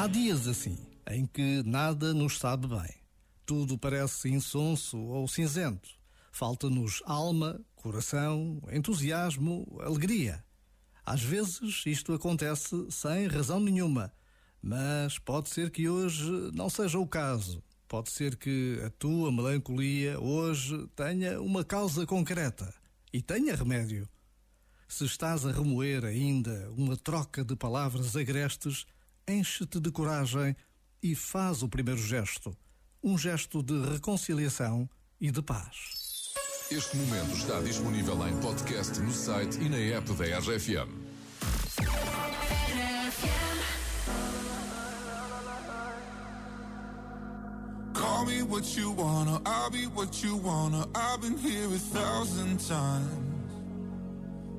Há dias assim, em que nada nos sabe bem. Tudo parece insonso ou cinzento. Falta-nos alma, coração, entusiasmo, alegria. Às vezes isto acontece sem razão nenhuma, mas pode ser que hoje não seja o caso. Pode ser que a tua melancolia hoje tenha uma causa concreta e tenha remédio. Se estás a remoer ainda uma troca de palavras agrestes, enche-te de coragem e faz o primeiro gesto. Um gesto de reconciliação e de paz. Este momento está disponível em podcast no site e na app da RFM. Call me what you wanna, I'll be what you wanna. I've been here a thousand times.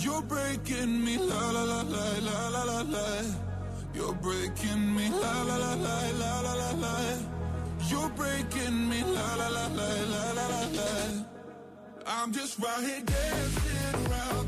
You're breaking me, la la la la la la la la. You're breaking me, la la la la la la la la. You're breaking me, la la la la la la la la. I'm just right here dancing around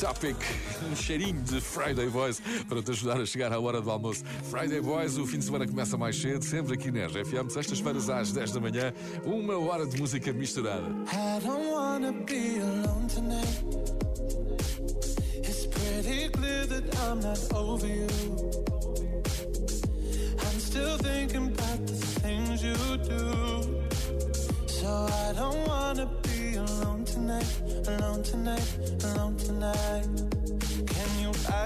Topic, um cheirinho de Friday Boys para te ajudar a chegar à hora do almoço. Friday Boys, o fim de semana começa mais cedo, sempre aqui na RFM, sextas-feiras às 10 da manhã, uma hora de música misturada. I don't wanna be alone tonight. It's pretty clear that I'm not over you. I'm still thinking about the things you do. So I don't wanna be alone tonight, alone tonight, alone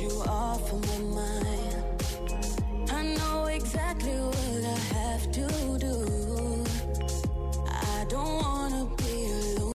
you are for me.